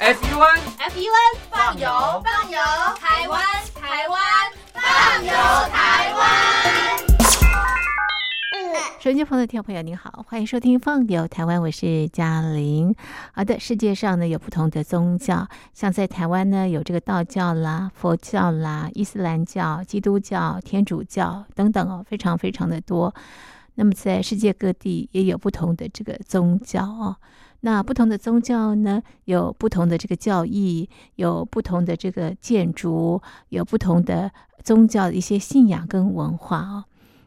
FUN FUN 放油放油，台湾台湾放油台湾。手机旁的听众朋友，您好，欢迎收听《放游台湾》，我是嘉玲。好的，世界上呢有不同的宗教，像在台湾呢有这个道教啦、佛教啦、伊斯兰教、基督教、天主教等等哦，非常非常的多。那么在世界各地也有不同的这个宗教哦。那不同的宗教呢，有不同的这个教义，有不同的这个建筑，有不同的宗教的一些信仰跟文化哦。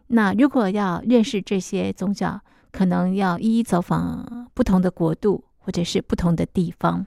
那如果要认识这些宗教，可能要一一走访不同的国度或者是不同的地方。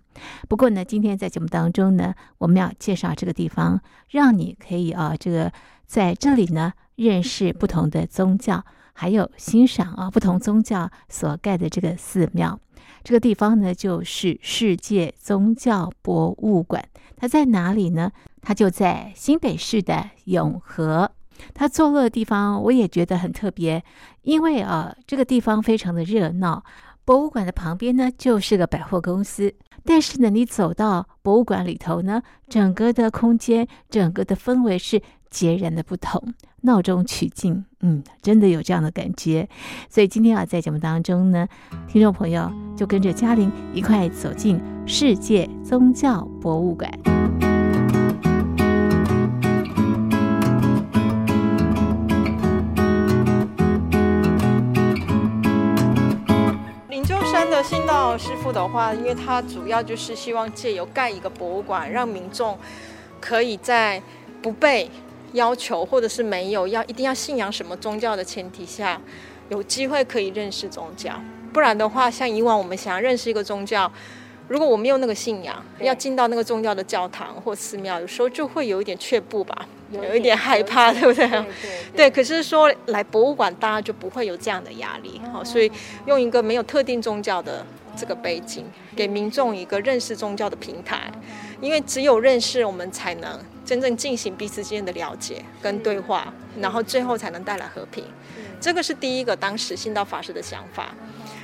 不过呢，今天在节目当中呢，我们要介绍这个地方，让你可以啊，这个在这里呢认识不同的宗教，还有欣赏啊不同宗教所盖的这个寺庙。这个地方呢，就是世界宗教博物馆。它在哪里呢？它就在新北市的永和。它坐落的地方我也觉得很特别，因为啊，这个地方非常的热闹。博物馆的旁边呢，就是个百货公司。但是呢，你走到博物馆里头呢，整个的空间、整个的氛围是截然的不同，闹中取静。嗯，真的有这样的感觉。所以今天啊，在节目当中呢，听众朋友就跟着嘉玲一块走进世界宗教博物馆。的信道师傅的话，因为他主要就是希望借由盖一个博物馆，让民众可以在不被要求或者是没有要一定要信仰什么宗教的前提下，有机会可以认识宗教。不然的话，像以往我们想要认识一个宗教，如果我没有那个信仰，要进到那个宗教的教堂或寺庙，有时候就会有一点却步吧。有一点害怕，对不 对？对，可是说来博物馆，大家就不会有这样的压力。好，所以用一个没有特定宗教的这个背景，给民众一个认识宗教的平台。因为只有认识，我们才能真正进行彼此之间的了解跟对话，然后最后才能带来和平。这个是第一个当时信道法师的想法。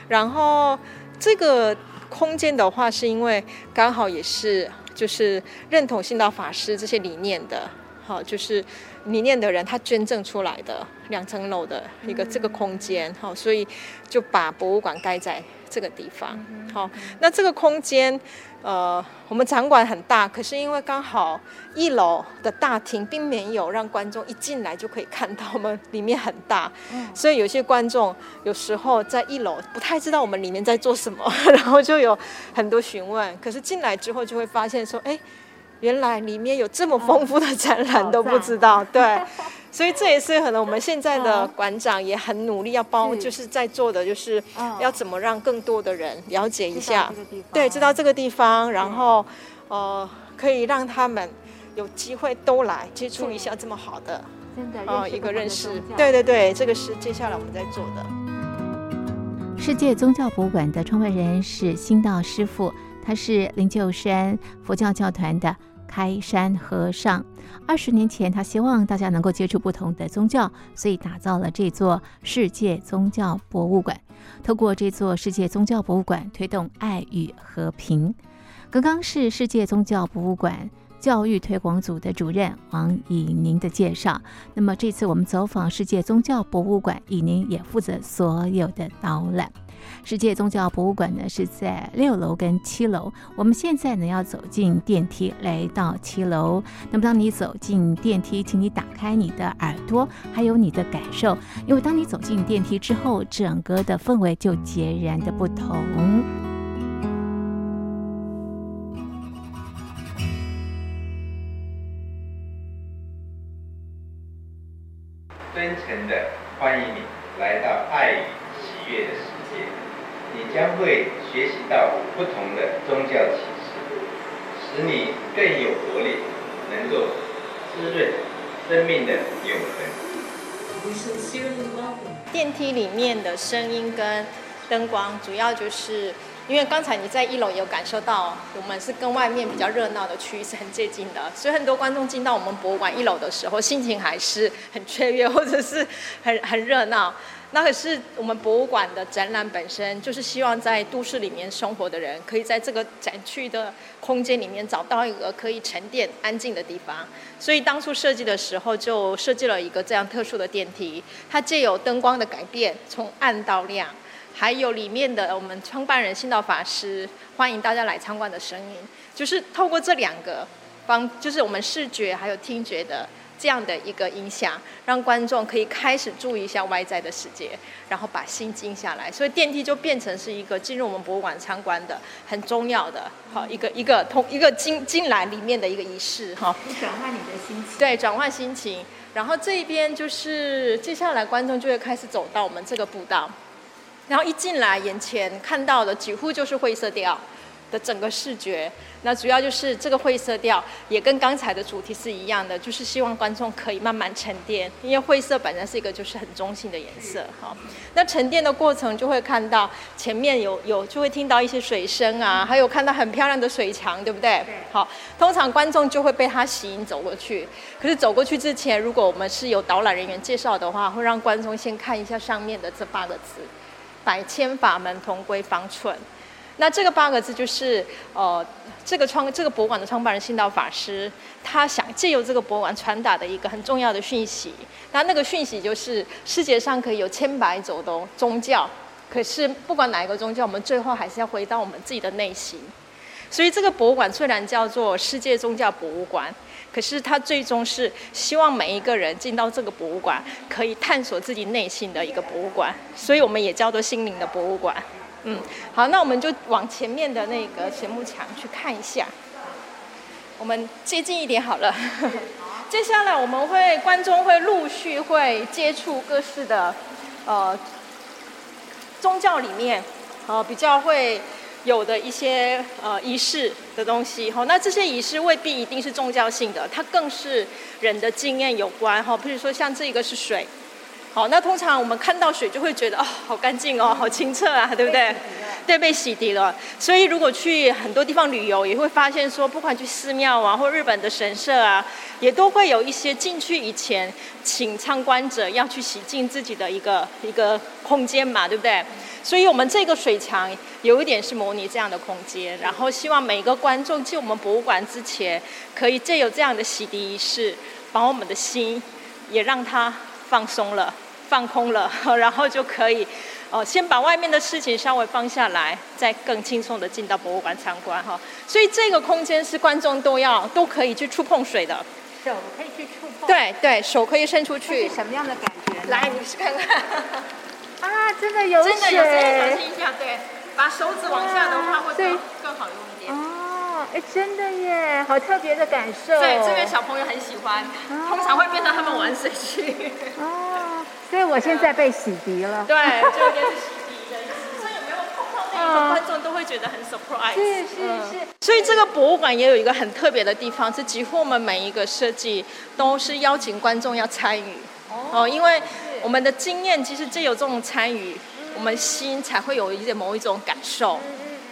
然后这个空间的话，是因为刚好也是就是认同信道法师这些理念的。好，就是理念的人他捐赠出来的两层楼的一个这个空间，好，所以就把博物馆盖在这个地方。好，那这个空间，呃，我们场馆很大，可是因为刚好一楼的大厅并没有让观众一进来就可以看到我们里面很大，所以有些观众有时候在一楼不太知道我们里面在做什么，然后就有很多询问，可是进来之后就会发现说，哎。原来里面有这么丰富的展览都不知道，对，所以这也是可能我们现在的馆长也很努力要帮，就是在做的，就是要怎么让更多的人了解一下，对，知道这个地方，然后呃，可以让他们有机会都来接触一下这么好的，真的哦一个认识，对对对，这个是接下来我们在做的。世界宗教博物馆的创办人是新道师傅，他是灵鹫山佛教教团的。开山和尚，二十年前，他希望大家能够接触不同的宗教，所以打造了这座世界宗教博物馆。透过这座世界宗教博物馆，推动爱与和平。刚刚是世界宗教博物馆教育推广组的主任王以宁的介绍。那么这次我们走访世界宗教博物馆，以宁也负责所有的导览。世界宗教博物馆呢是在六楼跟七楼，我们现在呢要走进电梯来到七楼。那么当你走进电梯，请你打开你的耳朵，还有你的感受，因为当你走进电梯之后，整个的氛围就截然的不同。将会学习到不同的宗教启示，使你更有活力，能够滋润生命的永恒。电梯里面的声音跟灯光，主要就是因为刚才你在一楼有感受到，我们是跟外面比较热闹的区域是很接近的，所以很多观众进到我们博物馆一楼的时候，心情还是很雀跃，或者是很很热闹。那可是我们博物馆的展览本身就是希望在都市里面生活的人，可以在这个展区的空间里面找到一个可以沉淀、安静的地方。所以当初设计的时候就设计了一个这样特殊的电梯，它借由灯光的改变，从暗到亮，还有里面的我们创办人信道法师欢迎大家来参观的声音，就是透过这两个方，就是我们视觉还有听觉的。这样的一个影响，让观众可以开始注意一下外在的世界，然后把心静下来。所以电梯就变成是一个进入我们博物馆参观的很重要的，好一个一个通一个进进来里面的一个仪式哈。转换你的心情。对，转换心情。然后这一边就是接下来观众就会开始走到我们这个步道，然后一进来眼前看到的几乎就是灰色调。的整个视觉，那主要就是这个灰色调，也跟刚才的主题是一样的，就是希望观众可以慢慢沉淀，因为灰色本身是一个就是很中性的颜色，好，那沉淀的过程就会看到前面有有就会听到一些水声啊，还有看到很漂亮的水墙，对不对？好，通常观众就会被它吸引走过去，可是走过去之前，如果我们是有导览人员介绍的话，会让观众先看一下上面的这八个字：百千法门同归方寸。那这个八个字就是，呃，这个创这个博物馆的创办人信道法师，他想借由这个博物馆传达的一个很重要的讯息。那那个讯息就是，世界上可以有千百种的宗教，可是不管哪一个宗教，我们最后还是要回到我们自己的内心。所以这个博物馆虽然叫做世界宗教博物馆，可是他最终是希望每一个人进到这个博物馆，可以探索自己内心的一个博物馆。所以我们也叫做心灵的博物馆。嗯，好，那我们就往前面的那个斜幕墙去看一下。我们接近一点好了。接下来我们会观众会陆续会接触各式的呃宗教里面呃比较会有的一些呃仪式的东西哈。那这些仪式未必一定是宗教性的，它更是人的经验有关哈。比如说像这个是水。好，那通常我们看到水就会觉得哦，好干净哦，好清澈啊，对不对？对，被洗涤了。所以如果去很多地方旅游，也会发现说，不管去寺庙啊，或日本的神社啊，也都会有一些进去以前，请参观者要去洗净自己的一个一个空间嘛，对不对？所以我们这个水墙有一点是模拟这样的空间，然后希望每一个观众进我们博物馆之前，可以借有这样的洗涤仪式，把我们的心也让它放松了。放空了，然后就可以，哦，先把外面的事情稍微放下来，再更轻松的进到博物馆参观哈。所以这个空间是观众都要都可以去触碰水的，手可以去触碰。对对，手可以伸出去。什么样的感觉？来，你去看看。啊，真的有真的有，小心一下，对，把手指往下的话会更更好用一点。哦，哎，真的耶，好特别的感受。对，这边小朋友很喜欢，通常会变成他们玩水去。哦。所以我现在被洗涤了。对，就应该是洗涤的意思。所以有没有碰到那个观众都会觉得很 surprise。是是是。所以这个博物馆也有一个很特别的地方，是几乎我们每一个设计都是邀请观众要参与。哦。因为我们的经验其实只有这种参与，我们心才会有一点某一种感受。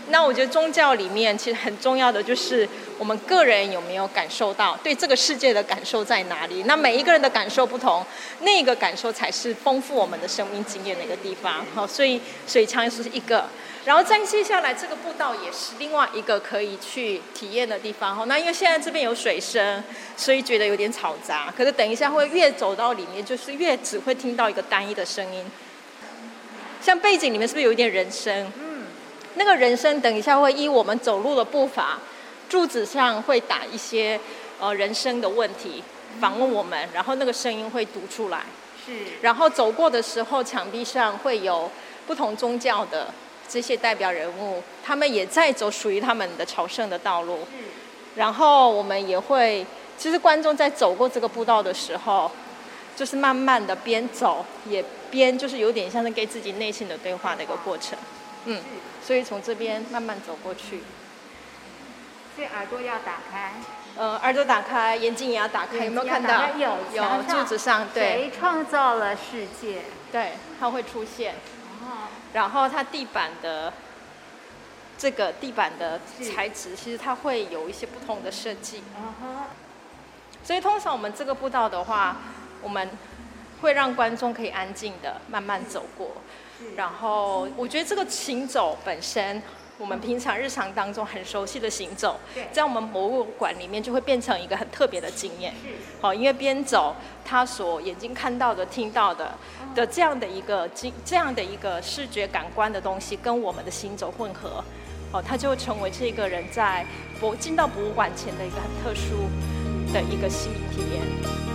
那我觉得宗教里面其实很重要的就是我们个人有没有感受到对这个世界的感受在哪里？那每一个人的感受不同，那个感受才是丰富我们的生命经验的一个地方。好，所以水枪是一个，然后再接下来这个步道也是另外一个可以去体验的地方。好，那因为现在这边有水声，所以觉得有点吵杂。可是等一下会越走到里面，就是越只会听到一个单一的声音。像背景里面是不是有一点人声？嗯那个人声等一下会依我们走路的步伐，柱子上会打一些呃人声的问题，访问我们，然后那个声音会读出来。是。然后走过的时候，墙壁上会有不同宗教的这些代表人物，他们也在走属于他们的朝圣的道路。然后我们也会，其实观众在走过这个步道的时候，就是慢慢的边走也边就是有点像是给自己内心的对话的一个过程。嗯。所以从这边慢慢走过去，所以耳朵要打开。呃，耳朵打开，眼睛也要打开，有没有看到？有，有柱子上，对。谁创造了世界？对，它会出现。哦。然后它地板的这个地板的材质，其实它会有一些不同的设计。所以通常我们这个步道的话，我们会让观众可以安静的慢慢走过。然后我觉得这个行走本身。我们平常日常当中很熟悉的行走，在我们博物馆里面就会变成一个很特别的经验。好，因为边走，他所眼睛看到的、听到的的这样的一个经这样的一个视觉感官的东西，跟我们的行走混合，哦，他就会成为这个人在博进到博物馆前的一个很特殊的一个心理体验。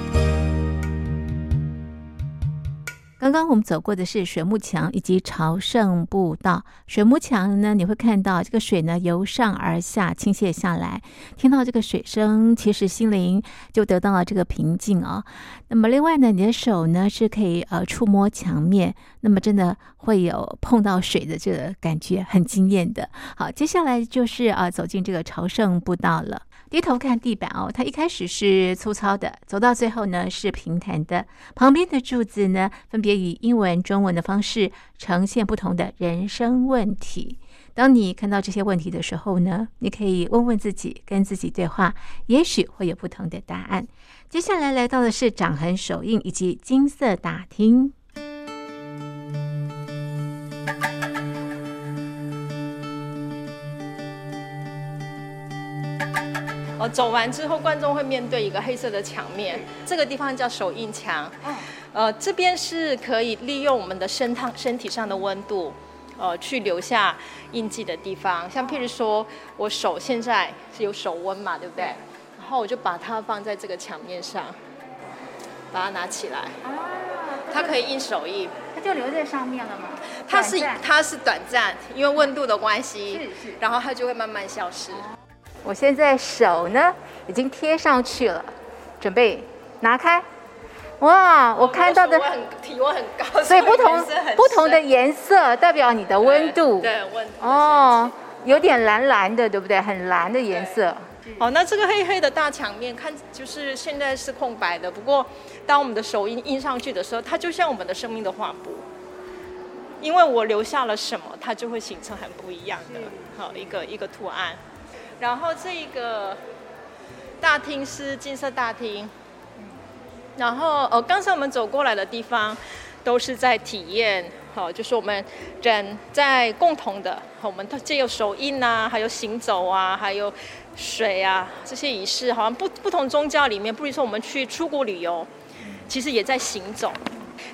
刚刚我们走过的是水幕墙以及朝圣步道。水幕墙呢，你会看到这个水呢由上而下倾泻下来，听到这个水声，其实心灵就得到了这个平静哦。那么另外呢，你的手呢是可以呃触摸墙面，那么真的会有碰到水的这个感觉，很惊艳的。好，接下来就是啊走进这个朝圣步道了。低头看地板哦，它一开始是粗糙的，走到最后呢是平坦的。旁边的柱子呢，分别以英文、中文的方式呈现不同的人生问题。当你看到这些问题的时候呢，你可以问问自己，跟自己对话，也许会有不同的答案。接下来来到的是掌痕手印以及金色大厅。哦，走完之后，观众会面对一个黑色的墙面，这个地方叫手印墙。呃，这边是可以利用我们的身烫身体上的温度，呃，去留下印记的地方。像譬如说，我手现在是有手温嘛，对不对？然后我就把它放在这个墙面上，把它拿起来。它可以印手印。它就留在上面了吗？它是它是短暂，因为温度的关系。是是。然后它就会慢慢消失。我现在手呢已经贴上去了，准备拿开。哇，我看到的体温很高，所以不同不同的颜色代表你的温度。对，温哦，有点蓝蓝的，对不对？很蓝的颜色。哦，那这个黑黑的大墙面看就是现在是空白的，不过当我们的手印印上去的时候，它就像我们的生命的画布。因为我留下了什么，它就会形成很不一样的好一个一个图案。然后这个大厅是金色大厅，然后呃，刚才我们走过来的地方都是在体验，好，就是我们人在共同的，我们借有手印啊，还有行走啊，还有水啊这些仪式，好像不不同宗教里面，比如说我们去出国旅游，其实也在行走，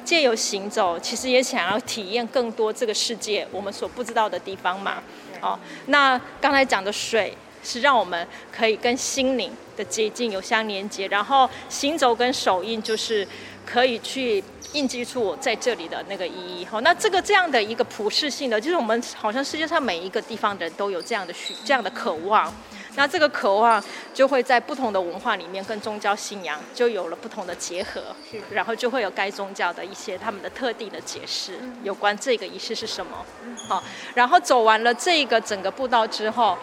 借由行走，其实也想要体验更多这个世界我们所不知道的地方嘛，哦，那刚才讲的水。是让我们可以跟心灵的接近有相连接，然后行走跟手印就是可以去印记出我在这里的那个意义。好，那这个这样的一个普世性的，就是我们好像世界上每一个地方的人都有这样的需这样的渴望。那这个渴望就会在不同的文化里面跟宗教信仰就有了不同的结合，然后就会有该宗教的一些他们的特定的解释，有关这个仪式是什么。好，然后走完了这个整个步道之后。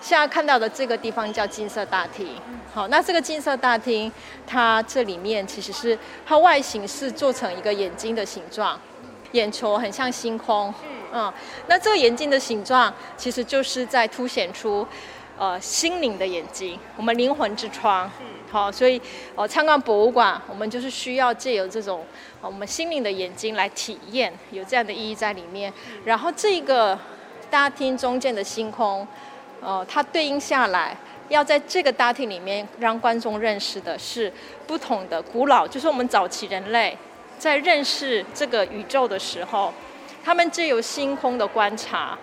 现在看到的这个地方叫金色大厅。好，那这个金色大厅，它这里面其实是它外形是做成一个眼睛的形状，眼球很像星空。嗯，那这个眼睛的形状其实就是在凸显出呃心灵的眼睛，我们灵魂之窗。好，所以呃参观博物馆，我们就是需要借由这种我们心灵的眼睛来体验，有这样的意义在里面。然后这个大厅中间的星空。呃，它对应下来，要在这个大厅里面让观众认识的是不同的古老，就是我们早期人类在认识这个宇宙的时候，他们借由星空的观察，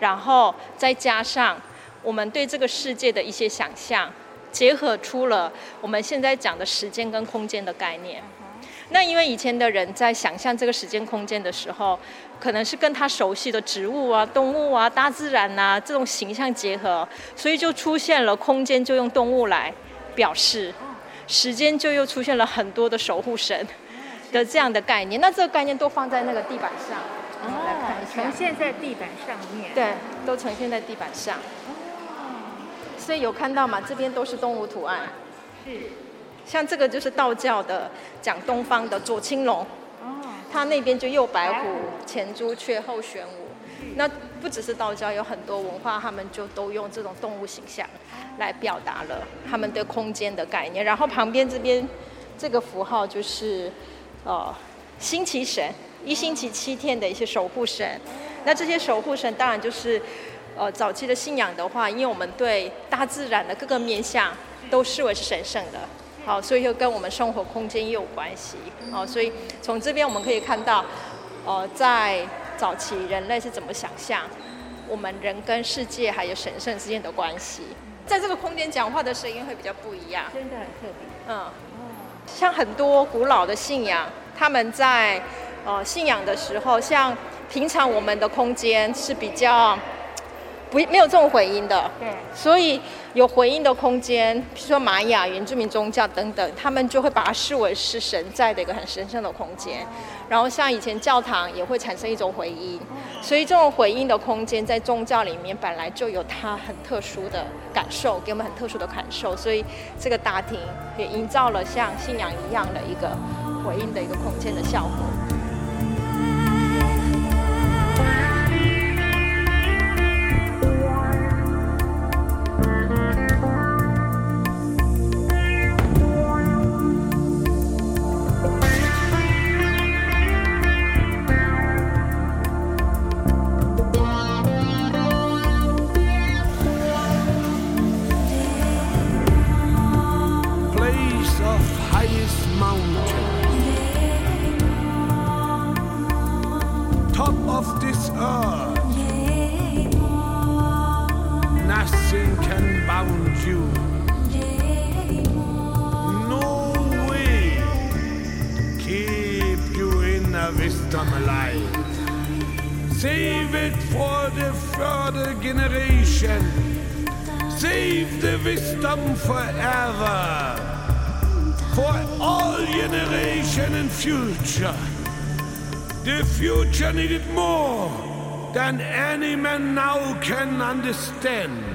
然后再加上我们对这个世界的一些想象，结合出了我们现在讲的时间跟空间的概念。那因为以前的人在想象这个时间空间的时候，可能是跟他熟悉的植物啊、动物啊、大自然呐这种形象结合，所以就出现了空间就用动物来表示，时间就又出现了很多的守护神的这样的概念。那这个概念都放在那个地板上，哦，呈现在地板上面。对，都呈现在地板上。哦，所以有看到吗？这边都是动物图案。是。像这个就是道教的讲东方的左青龙，哦，它那边就右白虎，前朱雀后玄武。那不只是道教，有很多文化，他们就都用这种动物形象来表达了他们对空间的概念。然后旁边这边这个符号就是呃星期神，一星期七天的一些守护神。那这些守护神当然就是呃早期的信仰的话，因为我们对大自然的各个面向都视为是神圣的。好，所以又跟我们生活空间也有关系。好，所以从这边我们可以看到，呃，在早期人类是怎么想象我们人跟世界还有神圣之间的关系。在这个空间讲话的声音会比较不一样，真的很特别。嗯，像很多古老的信仰，他们在呃信仰的时候，像平常我们的空间是比较。不没有这种回音的，对，所以有回音的空间，比如说玛雅原住民宗教等等，他们就会把它视为是神在的一个很神圣的空间。然后像以前教堂也会产生一种回音，所以这种回音的空间在宗教里面本来就有它很特殊的感受，给我们很特殊的感受，所以这个大厅也营造了像信仰一样的一个回音的一个空间的效果。Of highest mountain. Top of this earth, nothing can bound you. No way keep you in a wisdom alive. Save it for the further generation. Save the wisdom forever future needed more than any man now can understand.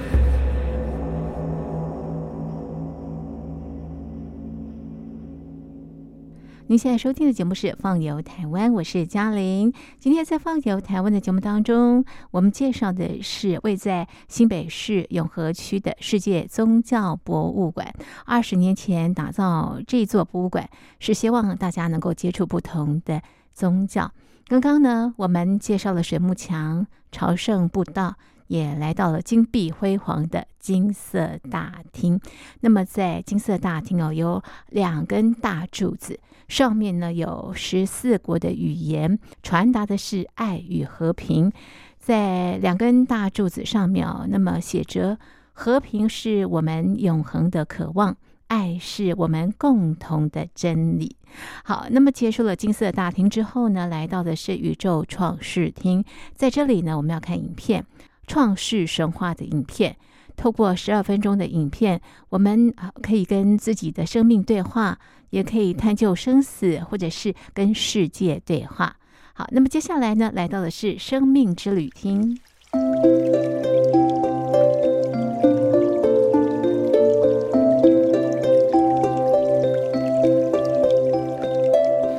您现在收听的节目是《放游台湾》，我是嘉玲。今天在《放游台湾》的节目当中，我们介绍的是位在新北市永和区的世界宗教博物馆。二十年前打造这座博物馆，是希望大家能够接触不同的宗教。刚刚呢，我们介绍了水幕墙、朝圣步道，也来到了金碧辉煌的金色大厅。那么，在金色大厅哦，有两根大柱子，上面呢有十四国的语言，传达的是爱与和平。在两根大柱子上面哦，那么写着：“和平是我们永恒的渴望。”爱是我们共同的真理。好，那么结束了金色大厅之后呢，来到的是宇宙创世厅。在这里呢，我们要看影片《创世神话》的影片。透过十二分钟的影片，我们可以跟自己的生命对话，也可以探究生死，或者是跟世界对话。好，那么接下来呢，来到的是生命之旅厅。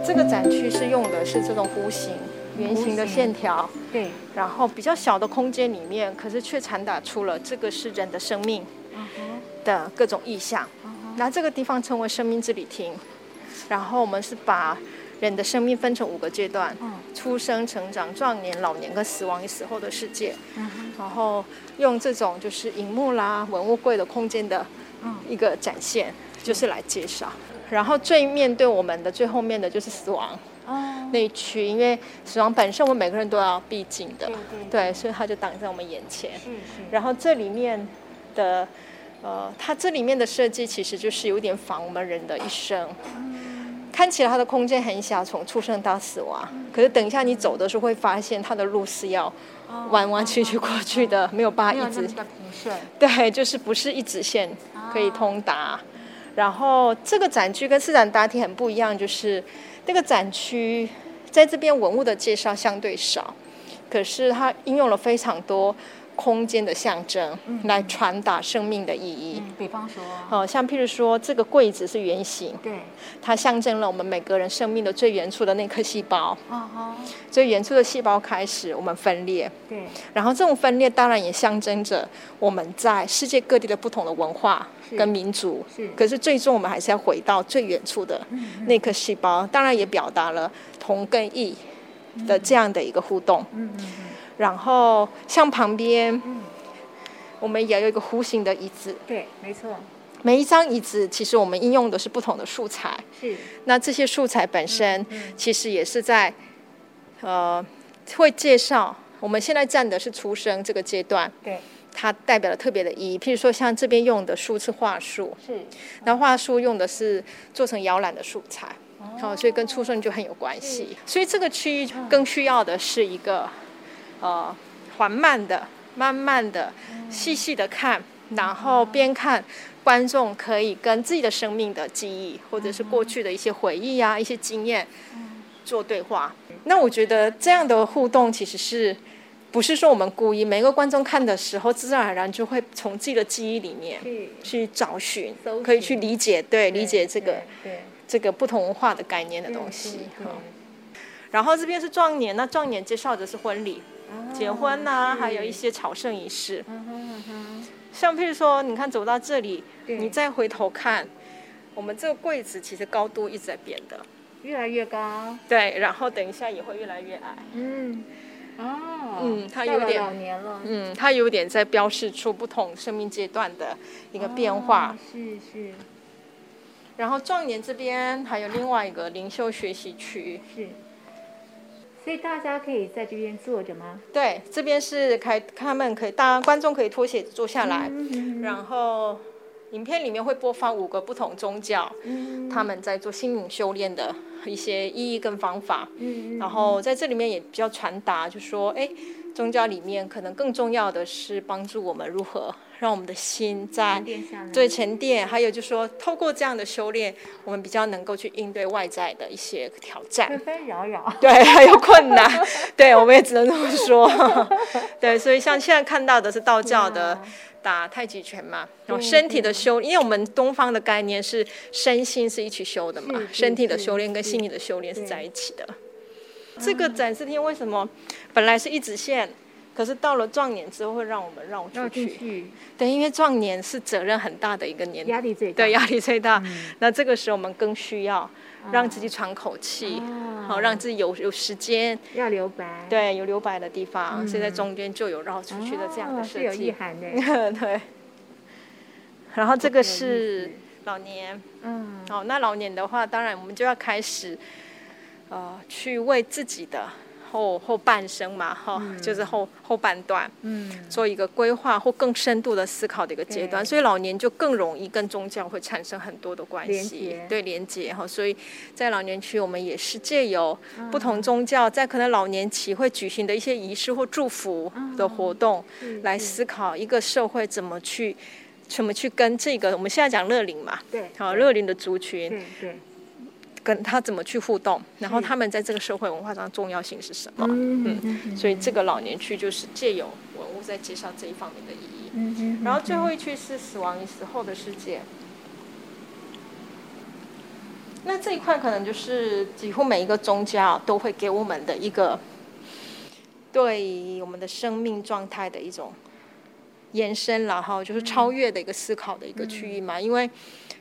这个展区是用的是这种弧形、圆形的线条，对，然后比较小的空间里面，可是却传达出了这个是人的生命的各种意象。那这个地方称为生命之旅厅，然后我们是把人的生命分成五个阶段：出生、成长、壮年、老年跟死亡与死后的世界。然后用这种就是荧幕啦、文物柜的空间的一个展现，就是来介绍。然后最面对我们的最后面的就是死亡那一区，因为死亡本身我们每个人都要必经的，对，所以它就挡在我们眼前。然后这里面的呃，它这里面的设计其实就是有点仿我们人的一生。看起来它的空间很小，从出生到死亡，可是等一下你走的时候会发现它的路是要弯弯曲曲过去的，没有办法一直。对，就是不是一直线可以通达。然后这个展区跟四展大厅很不一样，就是这个展区在这边文物的介绍相对少，可是它应用了非常多空间的象征，来传达生命的意义。比方说，哦，像譬如说，这个柜子是圆形，对，它象征了我们每个人生命的最原初的那颗细胞。哦吼，最原初的细胞开始，我们分裂，对，然后这种分裂当然也象征着我们在世界各地的不同的文化跟民族。是。可是最终我们还是要回到最远处的那颗细胞，当然也表达了同跟异的这样的一个互动。嗯嗯然后像旁边，我们也有一个弧形的椅子，对，没错，每一张椅子其实我们应用的是不同的素材。是，那这些素材本身其实也是在，呃，会介绍我们现在站的是出生这个阶段，对，它代表了特别的意义。譬如说像这边用的树是桦树，是，那桦树用的是做成摇篮的素材，好、所以跟出生就很有关系。所以这个区域更需要的是一个，呃，缓慢的、慢慢的、细细的看，然后边看。观众可以跟自己的生命的记忆，或者是过去的一些回忆啊、一些经验做对话。那我觉得这样的互动其实是不是说我们故意？每个观众看的时候，自然而然就会从自己的记忆里面，去找寻可以去理解，对，理解这个对，这个不同文化的概念的东西。然后这边是壮年，那壮年介绍的是婚礼、结婚呐、还有一些朝圣仪式。嗯像譬如说，你看走到这里，你再回头看，我们这个柜子其实高度一直在变的，越来越高，对，然后等一下也会越来越矮。嗯，哦，嗯它有点老年了，嗯，它有点在标示出不同生命阶段的一个变化。哦是是。然后壮年这边还有另外一个灵修学习区，是，所以大家可以在这边坐着吗？对，这边是开他们可以，大家观众可以脱鞋子坐下来，嗯然后影片里面会播放五个不同宗教，嗯他们在做心灵修炼的一些意义跟方法。嗯然后在这里面也比较传达，就说，哎，宗教里面可能更重要的是帮助我们如何让我们的心在对沉淀，还有就是说，透过这样的修炼，我们比较能够去应对外在的一些挑战。纷纷扰扰，对，还有困难，对，我们也只能这么说。对，所以像现在看到的是道教的打太极拳嘛，然后身体的修，因为我们东方的概念是身心是一起修的嘛身体的修炼跟心理的修炼是在一起的。这个展示厅为什么本来是一直线，可是到了壮年之后会让我们绕绕出去？对，因为壮年是责任很大的一个年压力最大，对，压力最大。那这个时候我们更需要让自己喘口气，啊。好、让自己有有时间，要留白，对，有留白的地方，所以在嗯中间就有绕出去的这样的哦设计。是有意涵的，对。然后这个是老年，嗯，哦，那老年的话，当然我们就要开始，呃，去为自己的后后半生嘛，哈、就是后后半段，嗯，做一个规划或更深度的思考的一个阶段，所以老年就更容易跟宗教会产生很多的关系。结，对连接哈。所以在老年区，我们也是借由嗯。不同宗教在可能老年期会举行的一些仪式或祝福的活动，来思考一个社会怎么去。怎么去跟这个我们现在讲乐龄嘛，对，好乐龄的族群对对，跟他怎么去互动，然后他们在这个社会文化上重要性是什么？嗯所以这个老年区就是借由文物在介绍这一方面的意义。嗯嗯，然后最后一区是死亡与死后的世界。那这一块可能就是几乎每一个宗教都会给我们的一个对我们的生命状态的一种延伸然后就是超越的一个思考的一个区域嘛。因为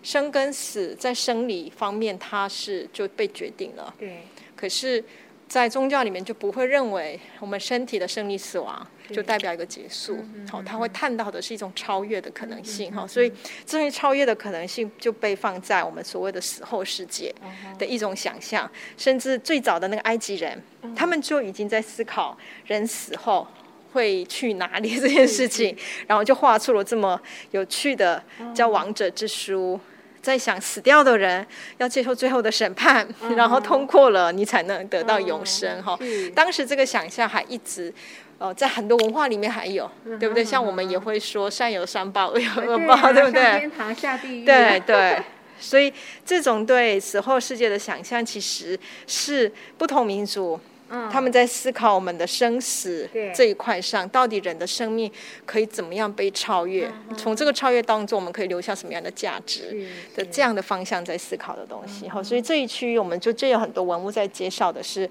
生跟死在生理方面它是就被决定了，对，可是，在宗教里面就不会认为我们身体的生理死亡就代表一个结束，好、他会探讨的是一种超越的可能性，哈、所以这些超越的可能性就被放在我们所谓的死后世界的一种想象，甚至最早的那个埃及人，他们就已经在思考人死后。会去哪里 这件事情，然后就画出了这么有趣的叫《王者之书》。在想死掉的人要接受最后的审判，然后通过了，你才能得到永生哈。是当时这个想象还一直。呃，在很多文化里面还有，对不对？像我们也会说善有善报，恶有恶报，啊对不对？上天堂下地狱，对 对，所以这种对死后世界的想象，其实是不同民族嗯，他们在思考我们的生死这一块上，到底人的生命可以怎么样被超越？从这个超越当中，我们可以留下什么样的价值？的这样的方向在思考的东西。好，所以这一区域我们就这有很多文物在介绍的是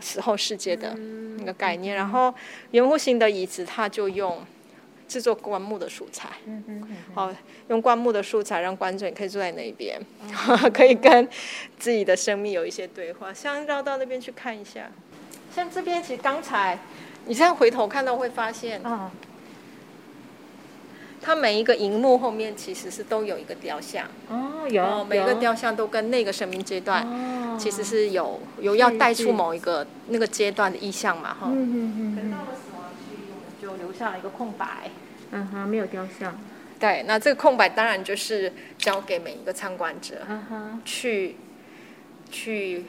死后世界的那个概念。然后圆弧形的椅子，它就用。制作棺木的素材，嗯嗯好，用棺木的素材让观众也可以坐在那边，可以跟自己的生命有一些对话。像绕到那边去看一下，像这边其实刚才你这样回头看到会发现，嗯，它每一个荧幕后面其实是都有一个雕像，哦，有，每个雕像都跟那个生命阶段，其实是有有要带出某一个那个阶段的意象嘛，哈，嗯嗯嗯。就留下了一个空白，嗯哼，没有雕像。对，那这个空白当然就是交给每一个参观者，嗯哼，去去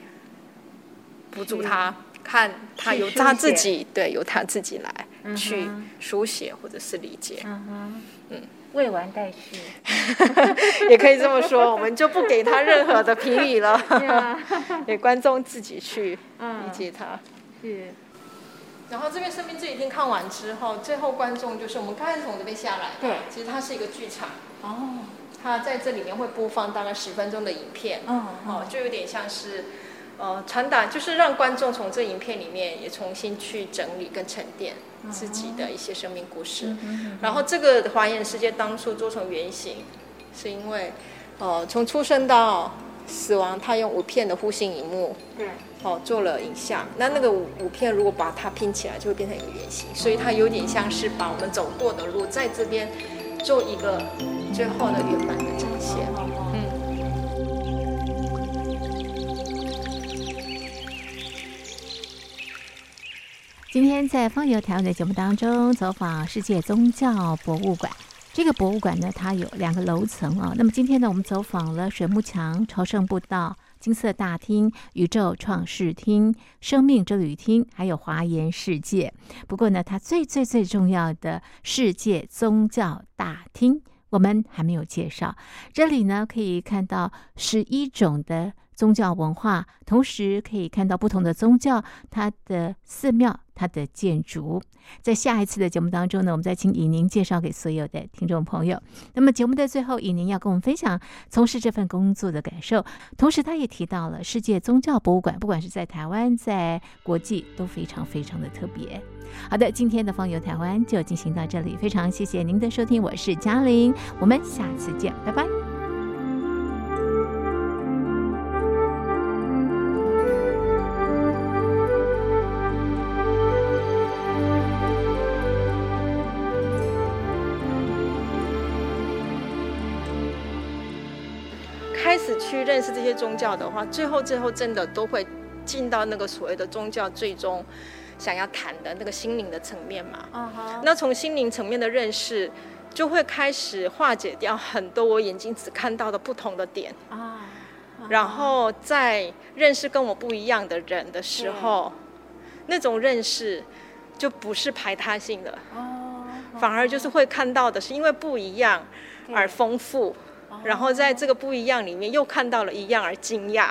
补足他，看他由他自己，对，由他自己来去书写或者是理解，嗯哼，嗯，未完待续，也可以这么说，我们就不给他任何的评语了，给观众自己去理解他，是。然后这边生命这一天看完之后，最后观众就是我们刚才从这边下来，对，其实它是一个剧场，哦，它在这里面会播放大概十分钟的影片，嗯，哦，就有点像是，呃，传达就是让观众从这影片里面也重新去整理跟沉淀自己的一些生命故事。然后这个华严世界当初做成原型，是因为，呃，从出生到死亡，他用五片的弧形荧幕，对。哦，做了影像，那那个五五片如果把它拼起来，就会变成一个圆形，所以它有点像是把我们走过的路，在这边做一个最后的圆满的呈现。今天在风游台湾的节目当中，走访世界宗教博物馆。这个博物馆呢，它有两个楼层啊。那么今天呢，我们走访了水幕墙、朝圣步道。金色大厅、宇宙创世厅、生命之旅厅，还有华严世界。不过呢，它最最最重要的世界宗教大厅，我们还没有介绍。这里呢，可以看到十一种的宗教文化，同时可以看到不同的宗教它的寺庙。它的建筑，在下一次的节目当中呢，我们再请尹宁介绍给所有的听众朋友。那么节目的最后，尹宁要跟我们分享从事这份工作的感受，同时他也提到了世界宗教博物馆，不管是在台湾，在国际都非常非常的特别。好的，今天的放游台湾就进行到这里，非常谢谢您的收听，我是嘉玲，我们下次见，拜拜。认识这些宗教的话，最后最后真的都会进到那个所谓的宗教最终想要谈的那个心灵的层面嘛。嗯那从心灵层面的认识，就会开始化解掉很多我眼睛只看到的不同的点啊。然后在认识跟我不一样的人的时候，那种认识就不是排他性的哦，反而就是会看到的是因为不一样而丰富。然后在这个不一样里面又看到了一样而惊讶，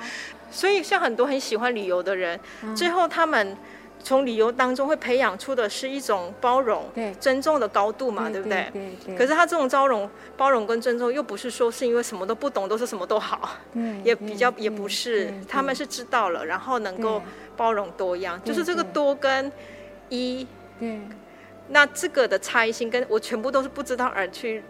所以像很多很喜欢旅游的人，最后他们从旅游当中会培养出的是一种包容、尊重的高度嘛，对不对？可是他这种包容、包容跟尊重，又不是说是因为什么都不懂，都是什么都好，也比较也不是，他们是知道了，然后能够包容多样，就是这个多跟一。那这个的差异性跟我全部都是不知道而去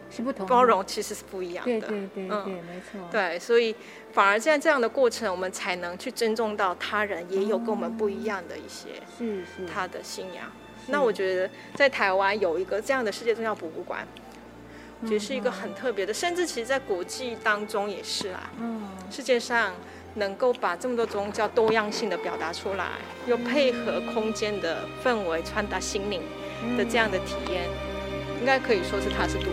包容，其实是不一样的。对对对对，没错。对，所以反而在这样的过程，我们才能去尊重到他人也有跟我们不一样的一些是是他的信仰。那我觉得在台湾有一个这样的世界宗教博物馆，我觉得是一个很特别的，甚至其实在国际当中也是啊。嗯。世界上能够把这么多宗教多样性的表达出来，又配合空间的氛围传达心灵。的这样的体验，应该可以说是它是独。